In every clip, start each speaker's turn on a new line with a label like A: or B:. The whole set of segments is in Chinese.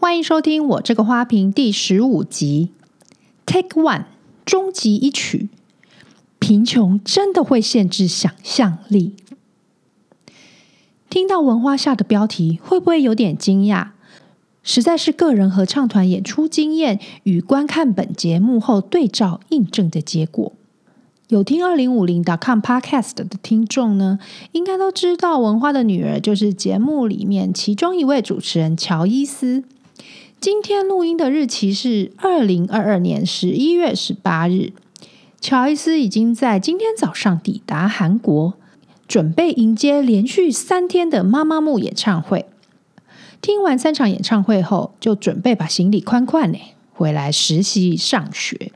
A: 欢迎收听我这个花瓶第十五集，Take One，终极一曲。贫穷真的会限制想象力。听到文花下的标题，会不会有点惊讶？实在是个人合唱团演出经验与观看本节目后对照印证的结果。有听二零五零 .com podcast 的听众呢，应该都知道文花的女儿就是节目里面其中一位主持人乔伊斯。今天录音的日期是二零二二年十一月十八日。乔伊斯已经在今天早上抵达韩国，准备迎接连续三天的妈妈木演唱会。听完三场演唱会后，就准备把行李宽宽呢回来实习上学。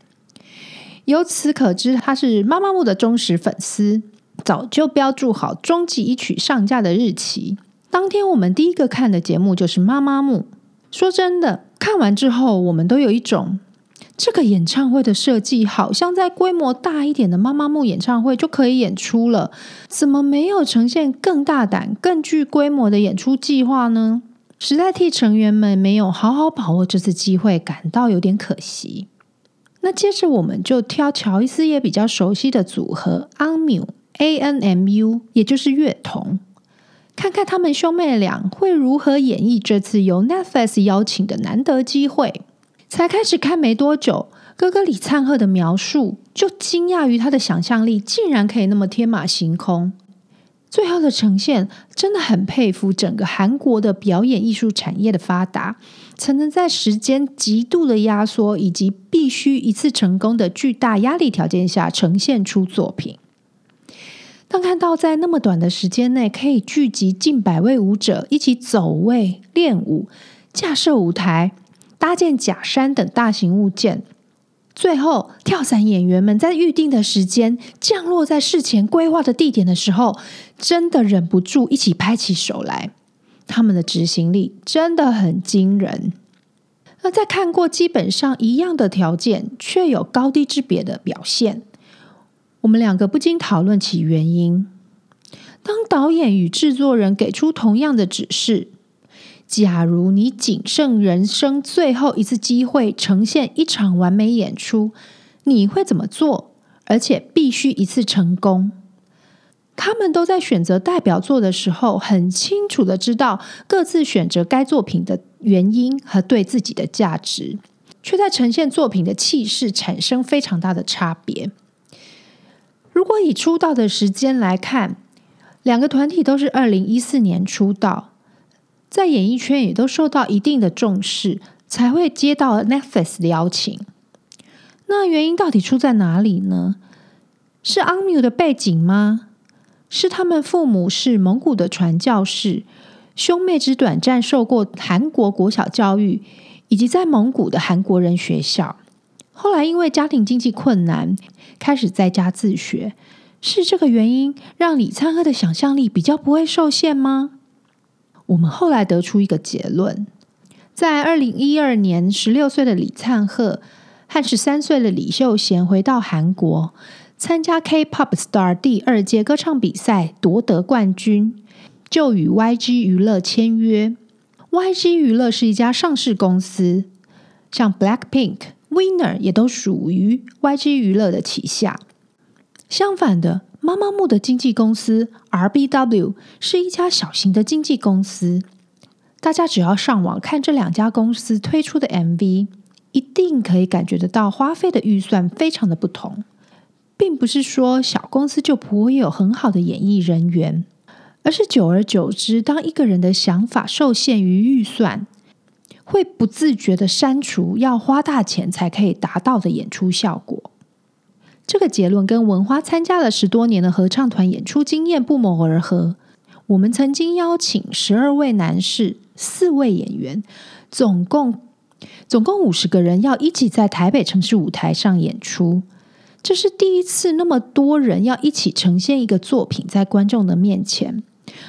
A: 由此可知，他是妈妈木的忠实粉丝，早就标注好终极一曲上架的日期。当天我们第一个看的节目就是妈妈木。说真的，看完之后，我们都有一种这个演唱会的设计，好像在规模大一点的妈妈木演唱会就可以演出了，怎么没有呈现更大胆、更具规模的演出计划呢？实在替成员们没有好好把握这次机会感到有点可惜。那接着我们就挑乔伊斯也比较熟悉的组合 ANMU A N M U，也就是乐童。看看他们兄妹俩会如何演绎这次由 Netflix 邀请的难得机会。才开始看没多久，哥哥李灿赫的描述就惊讶于他的想象力竟然可以那么天马行空。最后的呈现真的很佩服整个韩国的表演艺术产业的发达，才能在时间极度的压缩以及必须一次成功的巨大压力条件下呈现出作品。当看到在那么短的时间内可以聚集近百位舞者一起走位、练舞、架设舞台、搭建假山等大型物件，最后跳伞演员们在预定的时间降落在事前规划的地点的时候，真的忍不住一起拍起手来。他们的执行力真的很惊人。那在看过基本上一样的条件，却有高低之别的表现。我们两个不禁讨论起原因。当导演与制作人给出同样的指示，假如你仅剩人生最后一次机会呈现一场完美演出，你会怎么做？而且必须一次成功。他们都在选择代表作的时候，很清楚的知道各自选择该作品的原因和对自己的价值，却在呈现作品的气势产生非常大的差别。如果以出道的时间来看，两个团体都是二零一四年出道，在演艺圈也都受到一定的重视，才会接到 Netflix 的邀请。那原因到底出在哪里呢？是 ANMU 的背景吗？是他们父母是蒙古的传教士，兄妹只短暂受过韩国国小教育，以及在蒙古的韩国人学校。后来因为家庭经济困难，开始在家自学，是这个原因让李灿赫的想象力比较不会受限吗？我们后来得出一个结论：在二零一二年，十六岁的李灿赫和十三岁的李秀贤回到韩国，参加 K-pop Star 第二届歌唱比赛，夺得冠军，就与 YG 娱乐签约。YG 娱乐是一家上市公司，像 Blackpink。Winner 也都属于 YG 娱乐的旗下。相反的，妈妈木的经纪公司 RBW 是一家小型的经纪公司。大家只要上网看这两家公司推出的 MV，一定可以感觉得到花费的预算非常的不同。并不是说小公司就不会有很好的演艺人员，而是久而久之，当一个人的想法受限于预算。会不自觉的删除要花大钱才可以达到的演出效果。这个结论跟文花参加了十多年的合唱团演出经验不谋而合。我们曾经邀请十二位男士、四位演员，总共总共五十个人，要一起在台北城市舞台上演出。这是第一次那么多人要一起呈现一个作品在观众的面前，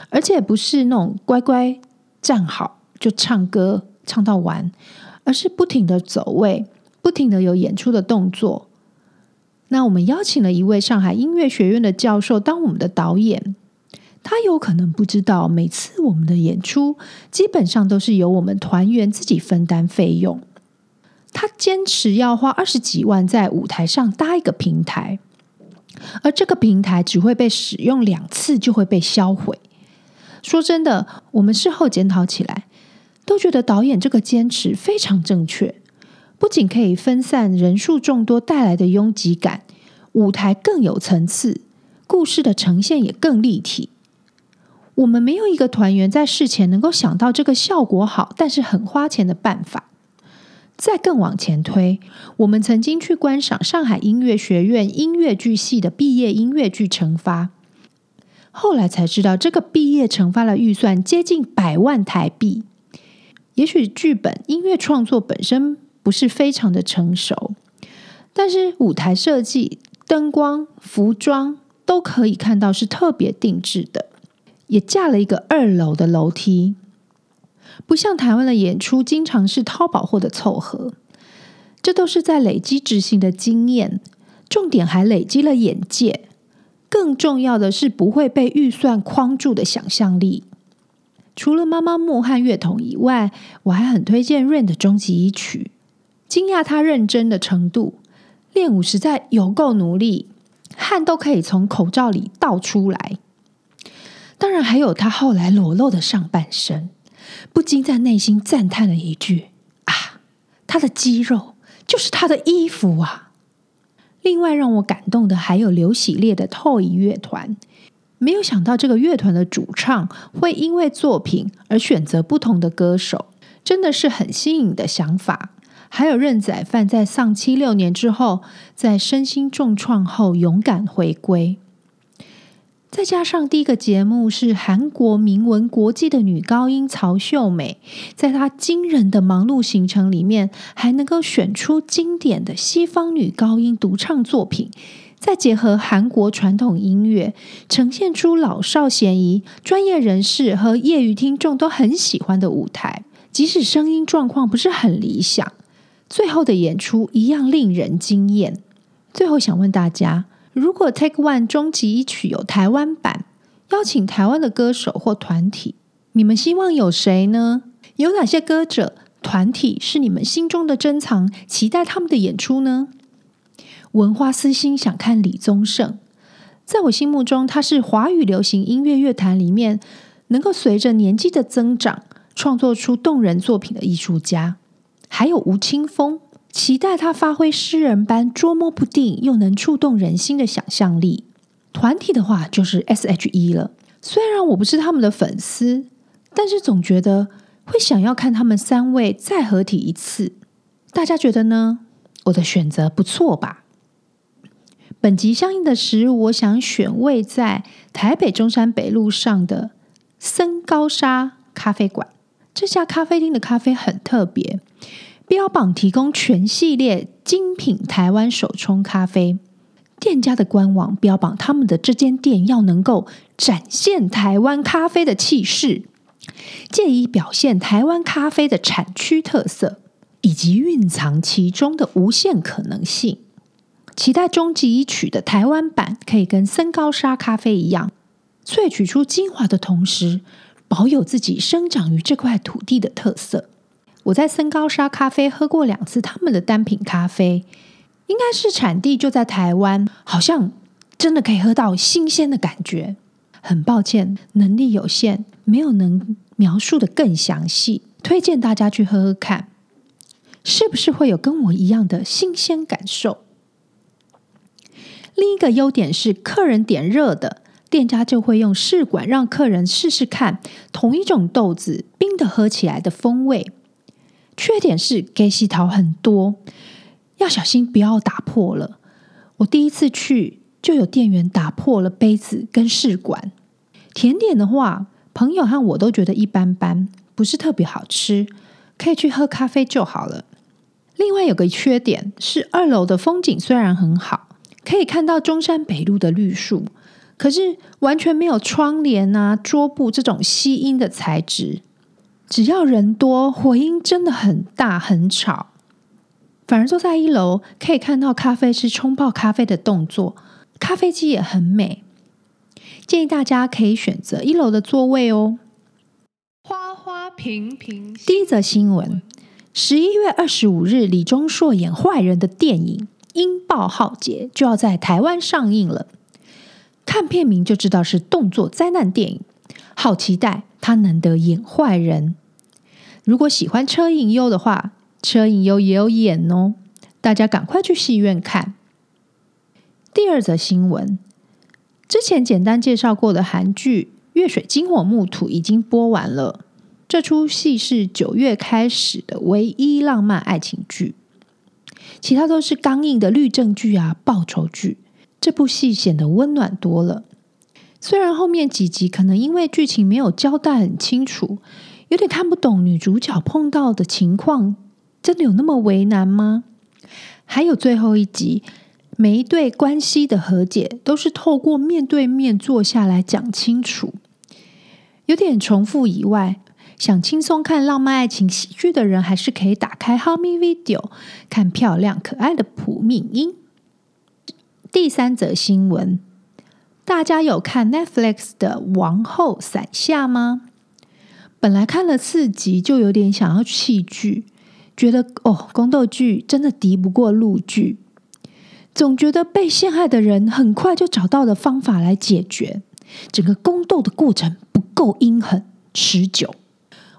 A: 而且不是那种乖乖站好就唱歌。唱到完，而是不停的走位，不停的有演出的动作。那我们邀请了一位上海音乐学院的教授当我们的导演，他有可能不知道，每次我们的演出基本上都是由我们团员自己分担费用。他坚持要花二十几万在舞台上搭一个平台，而这个平台只会被使用两次就会被销毁。说真的，我们事后检讨起来，都觉得导演这个坚持非常正确。不仅可以分散人数众多带来的拥挤感，舞台更有层次，故事的呈现也更立体。我们没有一个团员在事前能够想到这个效果好，但是很花钱的办法。再更往前推，我们曾经去观赏上海音乐学院音乐剧系的毕业音乐剧成发，后来才知道这个毕业成发的预算接近百万台币。也许剧本音乐创作本身不是非常的成熟，但是舞台设计、灯光、服装都可以看到是特别定制的，也架了一个二楼的楼梯。不像台湾的演出，经常是淘宝或的凑合，这都是在累积执行的经验，重点还累积了眼界，更重要的是不会被预算框住的想象力。除了妈妈木和乐童以外，我还很推荐 Rain 的终极一曲，惊讶他认真的程度，练舞实在有够努力，汗都可以从口罩里倒出来。当然还有他后来裸露的上半身。不禁在内心赞叹了一句：“啊，他的肌肉就是他的衣服啊！”另外让我感动的还有刘喜烈的 TOY 乐团，没有想到这个乐团的主唱会因为作品而选择不同的歌手，真的是很新颖的想法。还有任宰范在丧妻六年之后，在身心重创后勇敢回归。再加上第一个节目是韩国名闻国际的女高音曹秀美，在她惊人的忙碌行程里面，还能够选出经典的西方女高音独唱作品，再结合韩国传统音乐，呈现出老少咸宜、专业人士和业余听众都很喜欢的舞台。即使声音状况不是很理想，最后的演出一样令人惊艳。最后想问大家。如果 Take One 终极一曲有台湾版，邀请台湾的歌手或团体，你们希望有谁呢？有哪些歌者、团体是你们心中的珍藏，期待他们的演出呢？文化私心想看李宗盛，在我心目中，他是华语流行音乐乐坛里面能够随着年纪的增长，创作出动人作品的艺术家。还有吴青峰。期待他发挥诗人般捉摸不定又能触动人心的想象力。团体的话就是 S.H.E 了。虽然我不是他们的粉丝，但是总觉得会想要看他们三位再合体一次。大家觉得呢？我的选择不错吧？本集相应的食物，我想选位在台北中山北路上的森高沙咖啡馆。这家咖啡厅的咖啡很特别。标榜提供全系列精品台湾手冲咖啡，店家的官网标榜他们的这间店要能够展现台湾咖啡的气势，借以表现台湾咖啡的产区特色以及蕴藏其中的无限可能性。期待终极一曲的台湾版可以跟森高沙咖啡一样，萃取出精华的同时，保有自己生长于这块土地的特色。我在森高沙咖啡喝过两次他们的单品咖啡，应该是产地就在台湾，好像真的可以喝到新鲜的感觉。很抱歉，能力有限，没有能描述的更详细。推荐大家去喝喝看，是不是会有跟我一样的新鲜感受？另一个优点是，客人点热的，店家就会用试管让客人试试看同一种豆子冰的喝起来的风味。缺点是给洗桃很多，要小心不要打破了。我第一次去就有店员打破了杯子跟试管。甜点的话，朋友和我都觉得一般般，不是特别好吃，可以去喝咖啡就好了。另外有个缺点是二楼的风景虽然很好，可以看到中山北路的绿树，可是完全没有窗帘啊、桌布这种吸音的材质。只要人多，回音真的很大很吵。反而坐在一楼，可以看到咖啡师冲泡咖啡的动作，咖啡机也很美。建议大家可以选择一楼的座位哦。
B: 花花瓶瓶，
A: 第一则新闻：十一月二十五日，李钟硕演坏人的电影《英爆浩劫》就要在台湾上映了。看片名就知道是动作灾难电影，好期待他能得演坏人。如果喜欢车银优的话，车银优也有演哦，大家赶快去戏院看。第二则新闻：之前简单介绍过的韩剧。《月水金火木土》已经播完了，这出戏是九月开始的唯一浪漫爱情剧，其他都是刚硬的律政剧啊、报仇剧。这部戏显得温暖多了。虽然后面几集可能因为剧情没有交代很清楚，有点看不懂女主角碰到的情况，真的有那么为难吗？还有最后一集。每一对关系的和解都是透过面对面坐下来讲清楚，有点重复以外，想轻松看浪漫爱情喜剧的人，还是可以打开 Hami Video 看漂亮可爱的朴敏英。第三则新闻，大家有看 Netflix 的《王后伞下》吗？本来看了四集就有点想要弃剧，觉得哦，宫斗剧真的敌不过陆剧。总觉得被陷害的人很快就找到了方法来解决，整个宫斗的过程不够阴狠持久。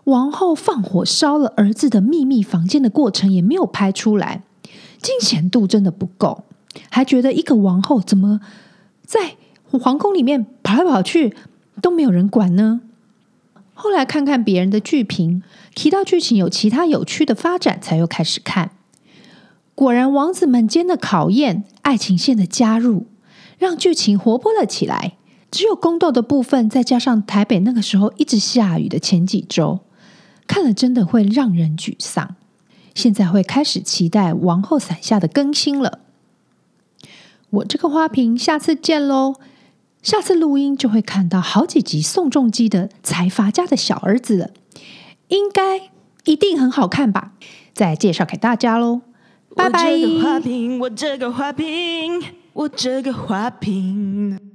A: 王后放火烧了儿子的秘密房间的过程也没有拍出来，惊险度真的不够。还觉得一个王后怎么在皇宫里面跑来跑去都没有人管呢？后来看看别人的剧评，提到剧情有其他有趣的发展，才又开始看。果然，王子们间的考验、爱情线的加入，让剧情活泼了起来。只有宫斗的部分，再加上台北那个时候一直下雨的前几周，看了真的会让人沮丧。现在会开始期待《王后伞下》的更新了。我这个花瓶，下次见喽！下次录音就会看到好几集宋仲基的财阀家的小儿子了，应该一定很好看吧？再介绍给大家喽。拜拜。我这个花瓶，我这个花瓶，我这个花瓶。